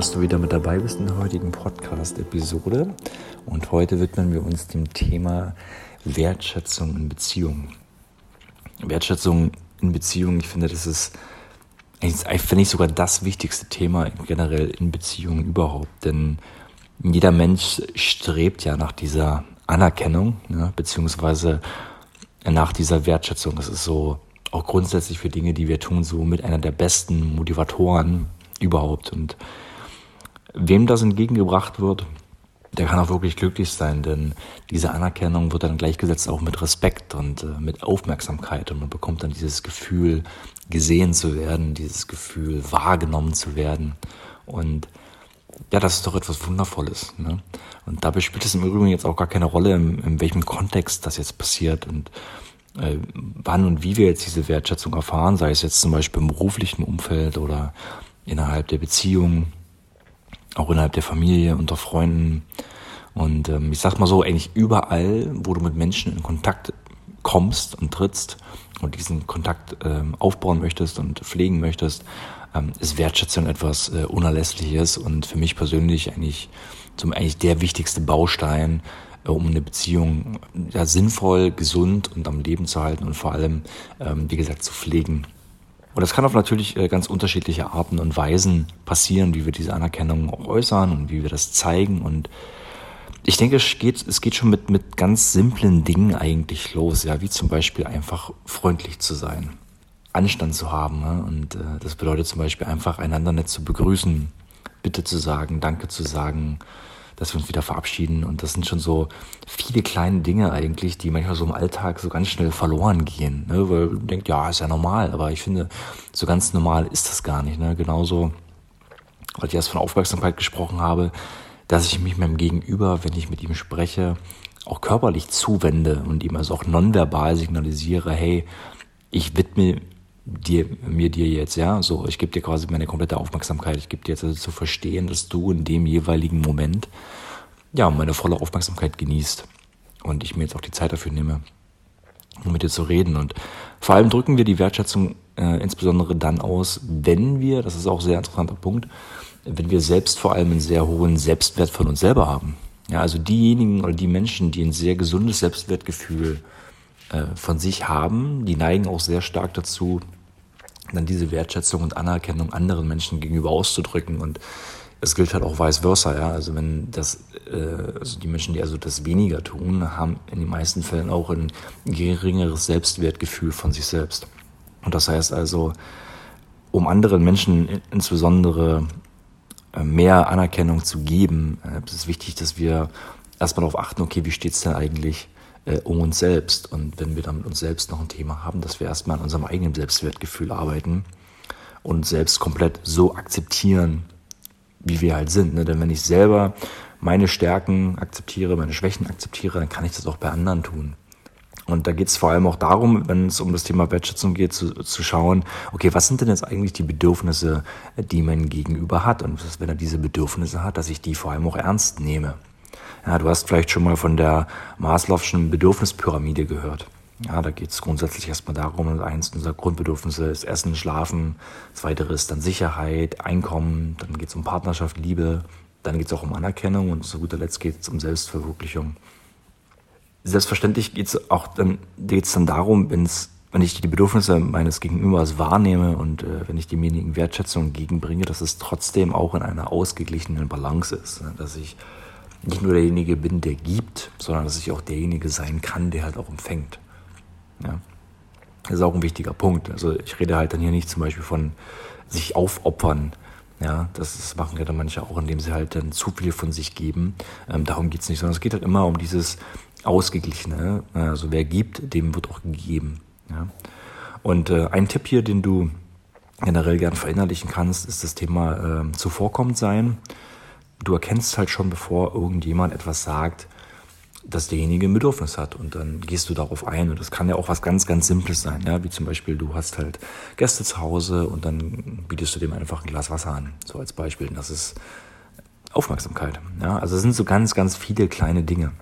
dass du wieder mit dabei bist in der heutigen Podcast-Episode. Und heute widmen wir uns dem Thema Wertschätzung in Beziehungen. Wertschätzung in Beziehungen, ich finde, das ist, finde ich sogar das wichtigste Thema generell in Beziehungen überhaupt. Denn jeder Mensch strebt ja nach dieser Anerkennung, ne, beziehungsweise nach dieser Wertschätzung. Das ist so auch grundsätzlich für Dinge, die wir tun, so mit einer der besten Motivatoren überhaupt. Und wem das entgegengebracht wird, der kann auch wirklich glücklich sein, denn diese Anerkennung wird dann gleichgesetzt auch mit Respekt und äh, mit Aufmerksamkeit und man bekommt dann dieses Gefühl, gesehen zu werden, dieses Gefühl, wahrgenommen zu werden. Und ja, das ist doch etwas Wundervolles. Ne? Und dabei spielt es im Übrigen jetzt auch gar keine Rolle, in, in welchem Kontext das jetzt passiert und äh, wann und wie wir jetzt diese Wertschätzung erfahren, sei es jetzt zum Beispiel im beruflichen Umfeld oder innerhalb der Beziehung, auch innerhalb der Familie, unter Freunden. Und ähm, ich sag mal so, eigentlich überall, wo du mit Menschen in Kontakt kommst und trittst und diesen Kontakt ähm, aufbauen möchtest und pflegen möchtest, ähm, ist Wertschätzung etwas äh, Unerlässliches und für mich persönlich eigentlich zum eigentlich der wichtigste Baustein, äh, um eine Beziehung ja, sinnvoll, gesund und am Leben zu halten und vor allem, ähm, wie gesagt, zu pflegen. Und das kann auf natürlich äh, ganz unterschiedliche Arten und Weisen passieren, wie wir diese Anerkennung auch äußern und wie wir das zeigen. Und ich denke, es geht, es geht schon mit, mit ganz simplen Dingen eigentlich los, ja, wie zum Beispiel einfach freundlich zu sein, Anstand zu haben. Ne? Und äh, das bedeutet zum Beispiel einfach einander nett zu begrüßen, Bitte zu sagen, Danke zu sagen, dass wir uns wieder verabschieden. Und das sind schon so viele kleine Dinge eigentlich, die manchmal so im Alltag so ganz schnell verloren gehen. Ne? Weil man denkt, ja, ist ja normal. Aber ich finde, so ganz normal ist das gar nicht. Ne? Genauso, weil ich erst von Aufmerksamkeit gesprochen habe, dass ich mich meinem Gegenüber, wenn ich mit ihm spreche, auch körperlich zuwende und ihm also auch nonverbal signalisiere, hey, ich widme dir, mir dir jetzt, ja, so, ich gebe dir quasi meine komplette Aufmerksamkeit, ich gebe dir jetzt also zu verstehen, dass du in dem jeweiligen Moment, ja, meine volle Aufmerksamkeit genießt und ich mir jetzt auch die Zeit dafür nehme, um mit dir zu reden. Und vor allem drücken wir die Wertschätzung äh, insbesondere dann aus, wenn wir, das ist auch ein sehr interessanter Punkt, wenn wir selbst vor allem einen sehr hohen Selbstwert von uns selber haben. Ja, also diejenigen oder die Menschen, die ein sehr gesundes Selbstwertgefühl äh, von sich haben, die neigen auch sehr stark dazu, dann diese Wertschätzung und Anerkennung anderen Menschen gegenüber auszudrücken und es gilt halt auch vice versa, ja. Also wenn das, äh, also die Menschen, die also das weniger tun, haben in den meisten Fällen auch ein geringeres Selbstwertgefühl von sich selbst. Und das heißt also, um anderen Menschen insbesondere äh, mehr Anerkennung zu geben, äh, ist es wichtig, dass wir erstmal darauf achten, okay, wie steht's denn eigentlich äh, um uns selbst. Und wenn wir dann mit uns selbst noch ein Thema haben, dass wir erstmal an unserem eigenen Selbstwertgefühl arbeiten und selbst komplett so akzeptieren, wie wir halt sind. Ne? Denn wenn ich selber meine Stärken akzeptiere, meine Schwächen akzeptiere, dann kann ich das auch bei anderen tun. Und da geht es vor allem auch darum, wenn es um das Thema Wertschätzung geht, zu, zu schauen, okay, was sind denn jetzt eigentlich die Bedürfnisse, die mein Gegenüber hat? Und wenn er diese Bedürfnisse hat, dass ich die vor allem auch ernst nehme. Ja, du hast vielleicht schon mal von der Maslow'schen Bedürfnispyramide gehört. Ja, da geht es grundsätzlich erstmal darum, eins unserer Grundbedürfnisse ist Essen, Schlafen, zweiteres dann Sicherheit, Einkommen, dann geht es um Partnerschaft, Liebe, dann geht es auch um Anerkennung und zu guter Letzt geht es um Selbstverwirklichung. Selbstverständlich geht es auch dann, geht's dann darum, wenn's, wenn ich die Bedürfnisse meines Gegenübers wahrnehme und äh, wenn ich demjenigen Wertschätzung entgegenbringe, dass es trotzdem auch in einer ausgeglichenen Balance ist. Ne? Dass ich nicht nur derjenige bin, der gibt, sondern dass ich auch derjenige sein kann, der halt auch empfängt. Ja. Das ist auch ein wichtiger Punkt. Also ich rede halt dann hier nicht zum Beispiel von sich aufopfern. Ja, das, machen ja dann manche auch, indem sie halt dann zu viel von sich geben. Ähm, darum geht's nicht, sondern es geht halt immer um dieses Ausgeglichene. Also wer gibt, dem wird auch gegeben. Ja. Und äh, ein Tipp hier, den du generell gern verinnerlichen kannst, ist das Thema äh, zuvorkommend sein du erkennst halt schon, bevor irgendjemand etwas sagt, dass derjenige ein Bedürfnis hat und dann gehst du darauf ein und das kann ja auch was ganz, ganz Simples sein, ja, wie zum Beispiel du hast halt Gäste zu Hause und dann bietest du dem einfach ein Glas Wasser an, so als Beispiel. Und das ist Aufmerksamkeit, ja, also es sind so ganz, ganz viele kleine Dinge,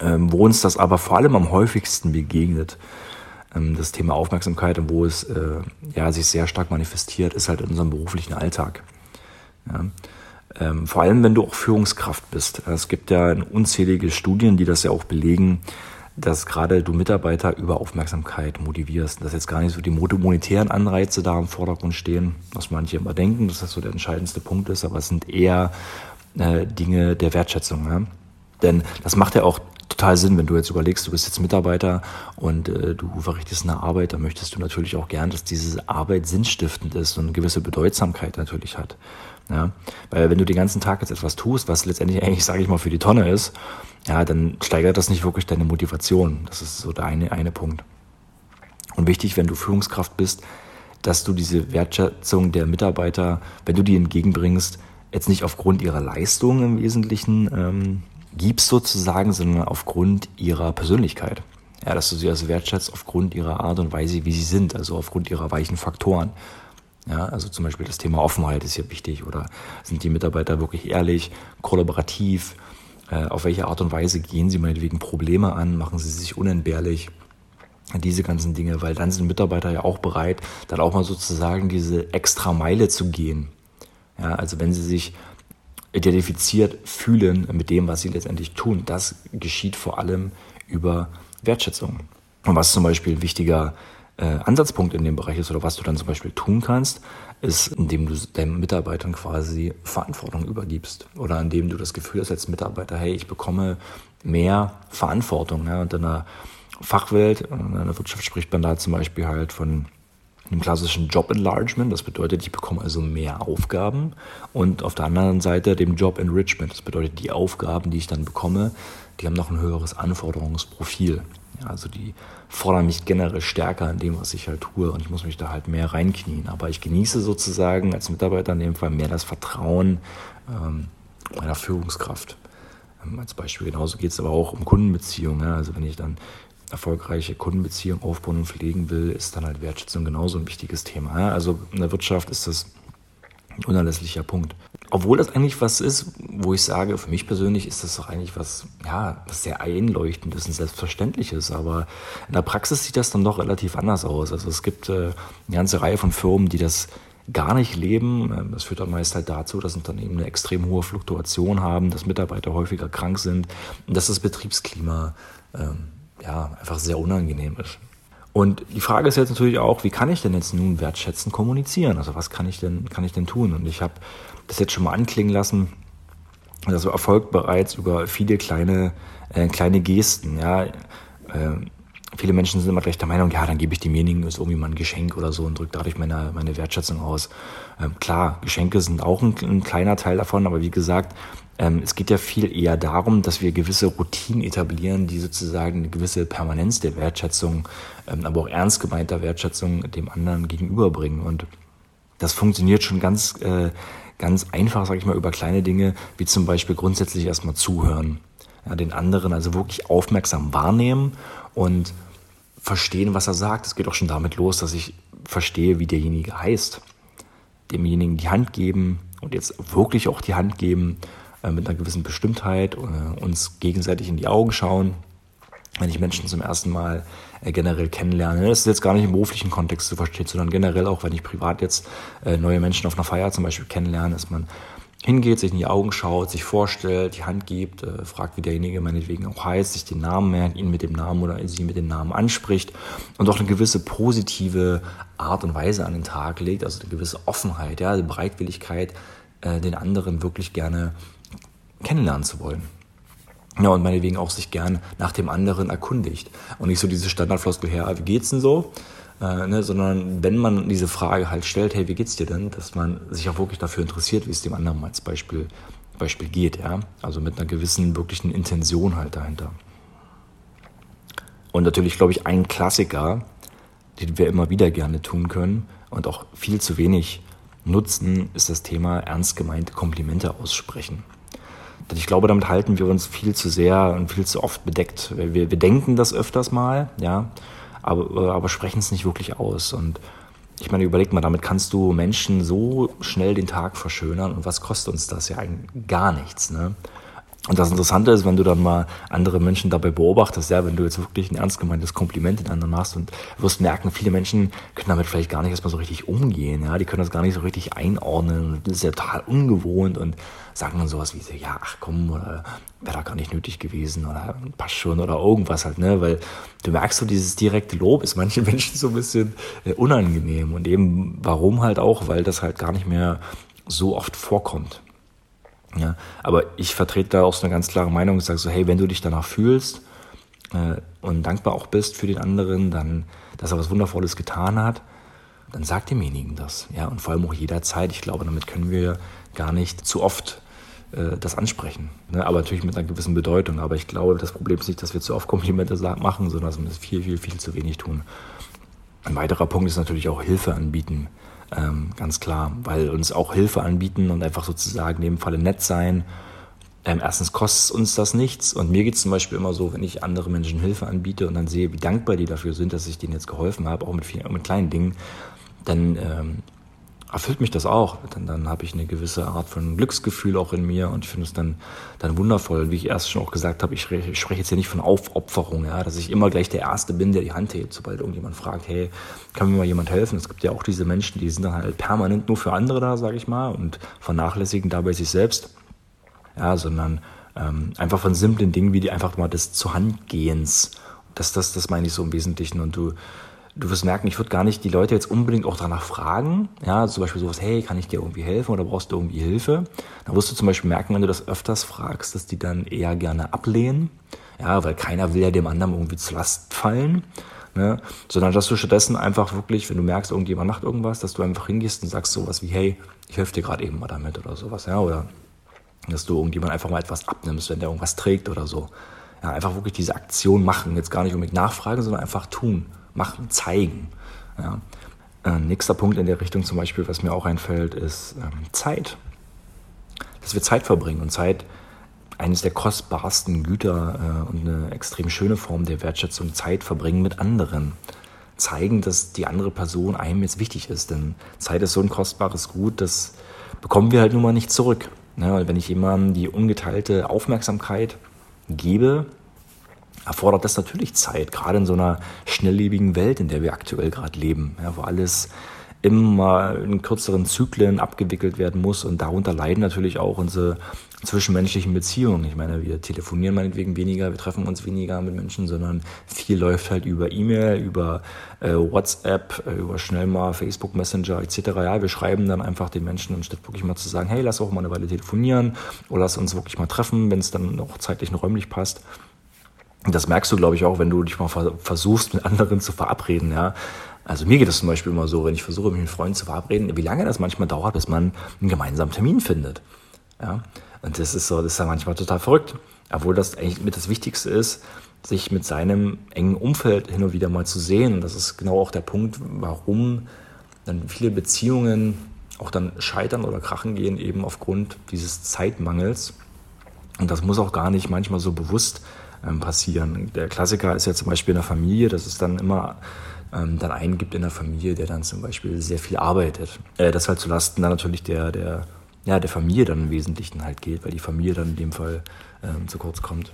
ähm, wo uns das aber vor allem am häufigsten begegnet, ähm, das Thema Aufmerksamkeit und wo es äh, ja sich sehr stark manifestiert, ist halt in unserem beruflichen Alltag. Ja? Ähm, vor allem, wenn du auch Führungskraft bist. Es gibt ja unzählige Studien, die das ja auch belegen, dass gerade du Mitarbeiter über Aufmerksamkeit motivierst. Dass jetzt gar nicht so die monetären Anreize da im Vordergrund stehen, was manche immer denken, dass das so der entscheidendste Punkt ist, aber es sind eher äh, Dinge der Wertschätzung. Ja? Denn das macht ja auch total Sinn, wenn du jetzt überlegst, du bist jetzt Mitarbeiter und äh, du verrichtest eine Arbeit, dann möchtest du natürlich auch gern, dass diese Arbeit sinnstiftend ist und eine gewisse Bedeutsamkeit natürlich hat. Ja? Weil wenn du den ganzen Tag jetzt etwas tust, was letztendlich eigentlich, sage ich mal, für die Tonne ist, ja, dann steigert das nicht wirklich deine Motivation. Das ist so der eine, eine Punkt. Und wichtig, wenn du Führungskraft bist, dass du diese Wertschätzung der Mitarbeiter, wenn du die entgegenbringst, jetzt nicht aufgrund ihrer Leistung im Wesentlichen ähm, gibst sozusagen, sondern aufgrund ihrer Persönlichkeit. Ja, dass du sie also wertschätzt aufgrund ihrer Art und Weise, wie sie sind, also aufgrund ihrer weichen Faktoren. Ja, also zum Beispiel das Thema Offenheit ist hier wichtig oder sind die Mitarbeiter wirklich ehrlich, kollaborativ, äh, auf welche Art und Weise gehen sie meinetwegen Probleme an, machen sie sich unentbehrlich, diese ganzen Dinge, weil dann sind Mitarbeiter ja auch bereit, dann auch mal sozusagen diese extra Meile zu gehen. Ja, also wenn sie sich identifiziert fühlen mit dem, was sie letztendlich tun. Das geschieht vor allem über Wertschätzung. Und was zum Beispiel ein wichtiger äh, Ansatzpunkt in dem Bereich ist oder was du dann zum Beispiel tun kannst, ist, indem du deinen Mitarbeitern quasi Verantwortung übergibst oder indem du das Gefühl hast als Mitarbeiter, hey, ich bekomme mehr Verantwortung. Ja? Und in der Fachwelt, in der Wirtschaft spricht man da zum Beispiel halt von einem klassischen Job Enlargement. Das bedeutet, ich bekomme also mehr Aufgaben. Und auf der anderen Seite dem Job Enrichment. Das bedeutet, die Aufgaben, die ich dann bekomme, die haben noch ein höheres Anforderungsprofil. Ja, also die fordern mich generell stärker in dem, was ich halt tue. Und ich muss mich da halt mehr reinknien. Aber ich genieße sozusagen als Mitarbeiter in dem Fall mehr das Vertrauen ähm, meiner Führungskraft ähm, als Beispiel. Genauso geht es aber auch um Kundenbeziehungen. Ja? Also wenn ich dann erfolgreiche Kundenbeziehungen aufbauen und pflegen will, ist dann halt Wertschätzung genauso ein wichtiges Thema. Also in der Wirtschaft ist das unerlässlicher Punkt. Obwohl das eigentlich was ist, wo ich sage, für mich persönlich ist das doch eigentlich was, ja, was sehr einleuchtendes und selbstverständliches. Aber in der Praxis sieht das dann doch relativ anders aus. Also es gibt äh, eine ganze Reihe von Firmen, die das gar nicht leben. Ähm, das führt dann meist halt dazu, dass Unternehmen eine extrem hohe Fluktuation haben, dass Mitarbeiter häufiger krank sind und dass das Betriebsklima ähm, ja, einfach sehr unangenehm ist. Und die Frage ist jetzt natürlich auch, wie kann ich denn jetzt nun wertschätzend kommunizieren? Also was kann ich denn, kann ich denn tun? Und ich habe das jetzt schon mal anklingen lassen. Das erfolgt bereits über viele kleine, äh, kleine Gesten. Ja, äh, viele Menschen sind immer gleich der Meinung, ja, dann gebe ich demjenigen ist irgendwie mal ein Geschenk oder so und drücke dadurch meine, meine Wertschätzung aus. Ähm, klar, Geschenke sind auch ein, ein, kleiner Teil davon, aber wie gesagt, es geht ja viel eher darum, dass wir gewisse Routinen etablieren, die sozusagen eine gewisse Permanenz der Wertschätzung, ähm, aber auch ernst gemeinter Wertschätzung dem anderen gegenüberbringen. Und das funktioniert schon ganz, äh, ganz einfach, sage ich mal, über kleine Dinge, wie zum Beispiel grundsätzlich erstmal zuhören. Ja, den anderen also wirklich aufmerksam wahrnehmen und verstehen, was er sagt. Es geht auch schon damit los, dass ich verstehe, wie derjenige heißt. Demjenigen die Hand geben und jetzt wirklich auch die Hand geben mit einer gewissen Bestimmtheit, äh, uns gegenseitig in die Augen schauen, wenn ich Menschen zum ersten Mal äh, generell kennenlerne. Das ist jetzt gar nicht im beruflichen Kontext zu verstehen, sondern generell auch, wenn ich privat jetzt neue Menschen auf einer Feier zum Beispiel kennenlerne, dass man hingeht, sich in die Augen schaut, sich vorstellt, die Hand gibt, äh, fragt, wie derjenige meinetwegen auch heißt, sich den Namen merkt, ihn mit dem Namen oder sie mit dem Namen anspricht und auch eine gewisse positive Art und Weise an den Tag legt, also eine gewisse Offenheit, ja, die Bereitwilligkeit, äh, den anderen wirklich gerne kennenlernen zu wollen. Ja, und meinetwegen auch sich gern nach dem anderen erkundigt. Und nicht so diese Standardfloskel her, wie geht's denn so? Äh, ne, sondern wenn man diese Frage halt stellt, hey, wie geht's dir denn, dass man sich auch wirklich dafür interessiert, wie es dem anderen als Beispiel, Beispiel geht, ja. Also mit einer gewissen wirklichen Intention halt dahinter. Und natürlich, glaube ich, ein Klassiker, den wir immer wieder gerne tun können und auch viel zu wenig nutzen, ist das Thema ernst gemeinte Komplimente aussprechen. Denn ich glaube, damit halten wir uns viel zu sehr und viel zu oft bedeckt. Wir, wir denken das öfters mal, ja, aber, aber sprechen es nicht wirklich aus. Und ich meine, überleg mal, damit kannst du Menschen so schnell den Tag verschönern und was kostet uns das ja eigentlich gar nichts. Ne? Und das Interessante ist, wenn du dann mal andere Menschen dabei beobachtest, ja, wenn du jetzt wirklich ein ernst gemeintes Kompliment den anderen machst und wirst merken, viele Menschen können damit vielleicht gar nicht erstmal so richtig umgehen, ja, die können das gar nicht so richtig einordnen das ist ja total ungewohnt und sagen dann sowas wie ja, ach komm, oder wäre da gar nicht nötig gewesen oder passt schon oder irgendwas halt, ne, weil du merkst so, dieses direkte Lob ist manchen Menschen so ein bisschen äh, unangenehm und eben warum halt auch, weil das halt gar nicht mehr so oft vorkommt. Ja, aber ich vertrete da auch so eine ganz klare Meinung und sage so, hey, wenn du dich danach fühlst äh, und dankbar auch bist für den anderen, dann, dass er was Wundervolles getan hat, dann sag demjenigen das. Ja, und vor allem auch jederzeit. Ich glaube, damit können wir gar nicht zu oft äh, das ansprechen. Ne? Aber natürlich mit einer gewissen Bedeutung. Aber ich glaube, das Problem ist nicht, dass wir zu oft Komplimente machen, sondern dass wir das viel, viel, viel zu wenig tun. Ein weiterer Punkt ist natürlich auch Hilfe anbieten. Ähm, ganz klar, weil uns auch Hilfe anbieten und einfach sozusagen in dem Falle nett sein. Ähm, erstens kostet uns das nichts und mir geht es zum Beispiel immer so, wenn ich andere Menschen Hilfe anbiete und dann sehe, wie dankbar die dafür sind, dass ich denen jetzt geholfen habe, auch mit, vielen, mit kleinen Dingen, dann ähm, erfüllt mich das auch. Dann, dann habe ich eine gewisse Art von Glücksgefühl auch in mir und ich finde es dann, dann wundervoll. Wie ich erst schon auch gesagt habe, ich spreche, ich spreche jetzt hier nicht von Aufopferung, ja, dass ich immer gleich der Erste bin, der die Hand hebt, sobald irgendjemand fragt, hey, kann mir mal jemand helfen? Es gibt ja auch diese Menschen, die sind dann halt permanent nur für andere da, sage ich mal, und vernachlässigen dabei sich selbst. Ja, sondern ähm, einfach von simplen Dingen wie die einfach mal des Zuhandgehens. Das, das, das meine ich so im Wesentlichen. Und du, du wirst merken, ich würde gar nicht die Leute jetzt unbedingt auch danach fragen. Ja, zum Beispiel sowas, hey, kann ich dir irgendwie helfen oder brauchst du irgendwie Hilfe? Da wirst du zum Beispiel merken, wenn du das öfters fragst, dass die dann eher gerne ablehnen. Ja, weil keiner will ja dem anderen irgendwie zur Last fallen. Ne? Sondern dass du stattdessen einfach wirklich, wenn du merkst, irgendjemand macht irgendwas, dass du einfach hingehst und sagst sowas wie, hey, ich helfe dir gerade eben mal damit oder sowas, ja, oder dass du irgendjemand einfach mal etwas abnimmst, wenn der irgendwas trägt oder so. Ja, einfach wirklich diese Aktion machen, jetzt gar nicht unbedingt nachfragen, sondern einfach tun machen, zeigen. Ja. Äh, nächster Punkt in der Richtung zum Beispiel, was mir auch einfällt, ist ähm, Zeit. Dass wir Zeit verbringen und Zeit eines der kostbarsten Güter äh, und eine extrem schöne Form der Wertschätzung, Zeit verbringen mit anderen. Zeigen, dass die andere Person einem jetzt wichtig ist. Denn Zeit ist so ein kostbares Gut, das bekommen wir halt nun mal nicht zurück. Ja, wenn ich jemandem die ungeteilte Aufmerksamkeit gebe, erfordert das natürlich Zeit, gerade in so einer schnelllebigen Welt, in der wir aktuell gerade leben, ja, wo alles immer in kürzeren Zyklen abgewickelt werden muss und darunter leiden natürlich auch unsere zwischenmenschlichen Beziehungen. Ich meine, wir telefonieren meinetwegen weniger, wir treffen uns weniger mit Menschen, sondern viel läuft halt über E-Mail, über äh, WhatsApp, äh, über schnell mal Facebook Messenger etc. Ja, wir schreiben dann einfach den Menschen, anstatt wirklich mal zu sagen, hey, lass auch mal eine Weile telefonieren oder lass uns wirklich mal treffen, wenn es dann auch zeitlich und räumlich passt. Das merkst du, glaube ich, auch, wenn du dich mal versuchst, mit anderen zu verabreden, ja. Also mir geht es zum Beispiel immer so, wenn ich versuche, mich mit Freunden zu verabreden, wie lange das manchmal dauert, bis man einen gemeinsamen Termin findet. Ja. Und das ist so, das ist ja manchmal total verrückt. Obwohl das eigentlich mit das Wichtigste ist, sich mit seinem engen Umfeld hin und wieder mal zu sehen. Und das ist genau auch der Punkt, warum dann viele Beziehungen auch dann scheitern oder krachen gehen, eben aufgrund dieses Zeitmangels. Und das muss auch gar nicht manchmal so bewusst ähm, passieren. Der Klassiker ist ja zum Beispiel in der Familie, dass es dann immer ähm, dann einen gibt in der Familie, der dann zum Beispiel sehr viel arbeitet. Äh, das halt zulasten dann natürlich der, der, ja, der Familie dann im Wesentlichen halt geht, weil die Familie dann in dem Fall ähm, zu kurz kommt.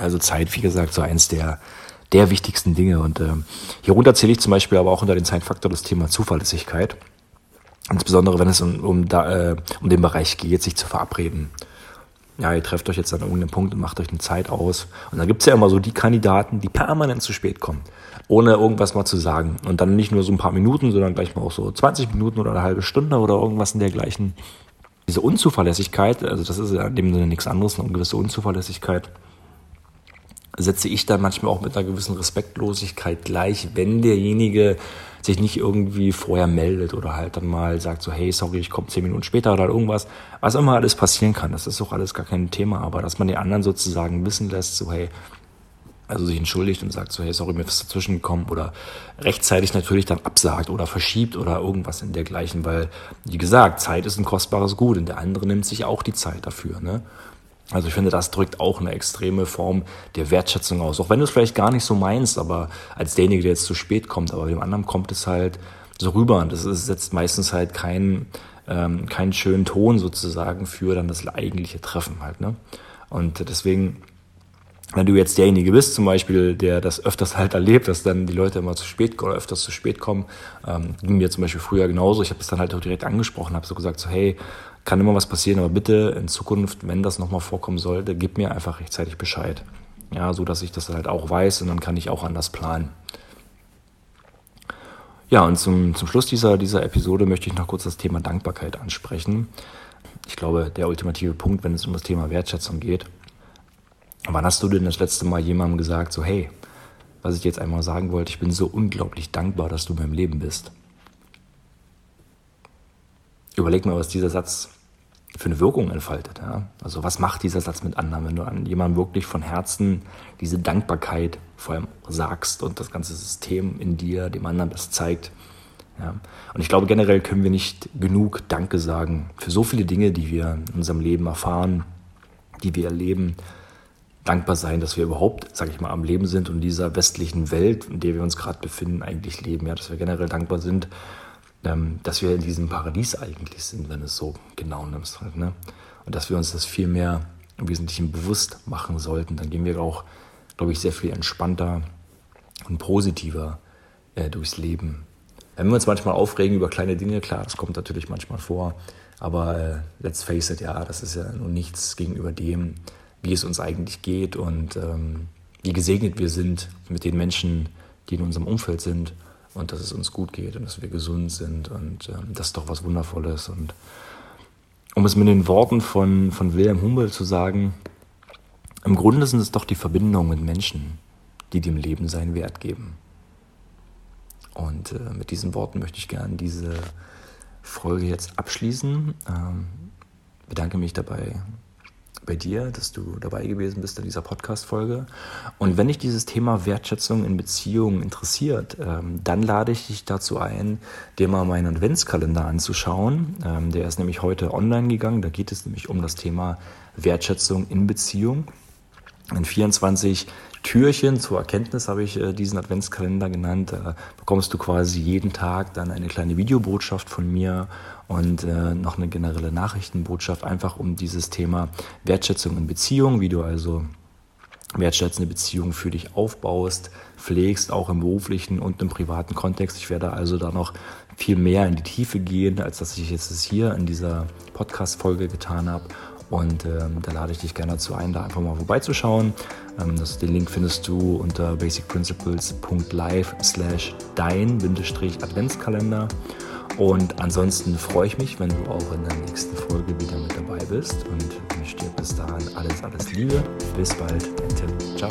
Also Zeit, wie gesagt, so eins der, der wichtigsten Dinge. Und ähm, hierunter zähle ich zum Beispiel aber auch unter den Zeitfaktor das Thema Zuverlässigkeit. Insbesondere wenn es um, um, da, äh, um den Bereich geht, sich zu verabreden ja, ihr trefft euch jetzt an irgendeinem Punkt und macht euch eine Zeit aus. Und dann gibt's ja immer so die Kandidaten, die permanent zu spät kommen, ohne irgendwas mal zu sagen. Und dann nicht nur so ein paar Minuten, sondern gleich mal auch so 20 Minuten oder eine halbe Stunde oder irgendwas in dergleichen. Diese Unzuverlässigkeit, also das ist ja in dem Sinne nichts anderes, eine gewisse Unzuverlässigkeit, setze ich dann manchmal auch mit einer gewissen Respektlosigkeit gleich, wenn derjenige sich nicht irgendwie vorher meldet oder halt dann mal sagt so, hey, sorry, ich komme zehn Minuten später oder irgendwas. Was immer alles passieren kann, das ist auch alles gar kein Thema, aber dass man den anderen sozusagen wissen lässt, so, hey, also sich entschuldigt und sagt so, hey, sorry, mir ist dazwischen gekommen oder rechtzeitig natürlich dann absagt oder verschiebt oder irgendwas in dergleichen, weil, wie gesagt, Zeit ist ein kostbares Gut und der andere nimmt sich auch die Zeit dafür, ne? Also ich finde, das drückt auch eine extreme Form der Wertschätzung aus. Auch wenn du es vielleicht gar nicht so meinst, aber als derjenige, der jetzt zu spät kommt, aber dem anderen kommt es halt so rüber. Und das ist, setzt meistens halt keinen, ähm, keinen schönen Ton sozusagen für dann das eigentliche Treffen halt. Ne? Und deswegen wenn du jetzt derjenige bist, zum Beispiel, der das öfters halt erlebt, dass dann die Leute immer zu spät oder öfters zu spät kommen, ähm, ging mir zum Beispiel früher genauso. Ich habe es dann halt auch direkt angesprochen, habe so gesagt, so hey, kann immer was passieren, aber bitte in Zukunft, wenn das nochmal vorkommen sollte, gib mir einfach rechtzeitig Bescheid. Ja, so dass ich das halt auch weiß und dann kann ich auch anders planen. Ja, und zum, zum Schluss dieser, dieser Episode möchte ich noch kurz das Thema Dankbarkeit ansprechen. Ich glaube, der ultimative Punkt, wenn es um das Thema Wertschätzung geht. Wann hast du denn das letzte Mal jemandem gesagt, so hey, was ich jetzt einmal sagen wollte, ich bin so unglaublich dankbar, dass du in meinem Leben bist. Überleg mal, was dieser Satz für eine Wirkung entfaltet. Ja? Also was macht dieser Satz mit anderen, wenn du an jemandem wirklich von Herzen diese Dankbarkeit vor allem sagst und das ganze System in dir dem anderen das zeigt. Ja? Und ich glaube, generell können wir nicht genug Danke sagen für so viele Dinge, die wir in unserem Leben erfahren, die wir erleben, dankbar sein, dass wir überhaupt, sage ich mal, am Leben sind und dieser westlichen Welt, in der wir uns gerade befinden, eigentlich leben. Ja, dass wir generell dankbar sind, dass wir in diesem Paradies eigentlich sind, wenn es so genau nimmst. Halt, ne? Und dass wir uns das viel mehr im Wesentlichen bewusst machen sollten. Dann gehen wir auch, glaube ich, sehr viel entspannter und positiver äh, durchs Leben. Wenn wir uns manchmal aufregen über kleine Dinge, klar, das kommt natürlich manchmal vor, aber äh, let's face it, ja, das ist ja nur nichts gegenüber dem, wie es uns eigentlich geht und ähm, wie gesegnet wir sind mit den Menschen, die in unserem Umfeld sind und dass es uns gut geht und dass wir gesund sind und ähm, das ist doch was Wundervolles. Und um es mit den Worten von, von Wilhelm Humboldt zu sagen, im Grunde sind es doch die Verbindungen mit Menschen, die dem Leben seinen Wert geben. Und äh, mit diesen Worten möchte ich gerne diese Folge jetzt abschließen. Ähm, bedanke mich dabei bei dir, dass du dabei gewesen bist in dieser Podcast-Folge. Und wenn dich dieses Thema Wertschätzung in Beziehungen interessiert, ähm, dann lade ich dich dazu ein, dir mal meinen Adventskalender anzuschauen. Ähm, der ist nämlich heute online gegangen. Da geht es nämlich um das Thema Wertschätzung in Beziehung. In 24 Türchen zur Erkenntnis habe ich äh, diesen Adventskalender genannt. Da bekommst du quasi jeden Tag dann eine kleine Videobotschaft von mir und äh, noch eine generelle Nachrichtenbotschaft, einfach um dieses Thema Wertschätzung in Beziehung, wie du also wertschätzende Beziehungen für dich aufbaust, pflegst, auch im beruflichen und im privaten Kontext. Ich werde also da noch viel mehr in die Tiefe gehen, als dass ich jetzt hier in dieser Podcast-Folge getan habe. Und ähm, da lade ich dich gerne dazu ein, da einfach mal vorbeizuschauen. Ähm, das, den Link findest du unter basicprinciples.live slash dein-adventskalender. Und ansonsten freue ich mich, wenn du auch in der nächsten Folge wieder mit dabei bist und wünsche dir bis dahin alles, alles Liebe. Bis bald, dein Tim. Ciao.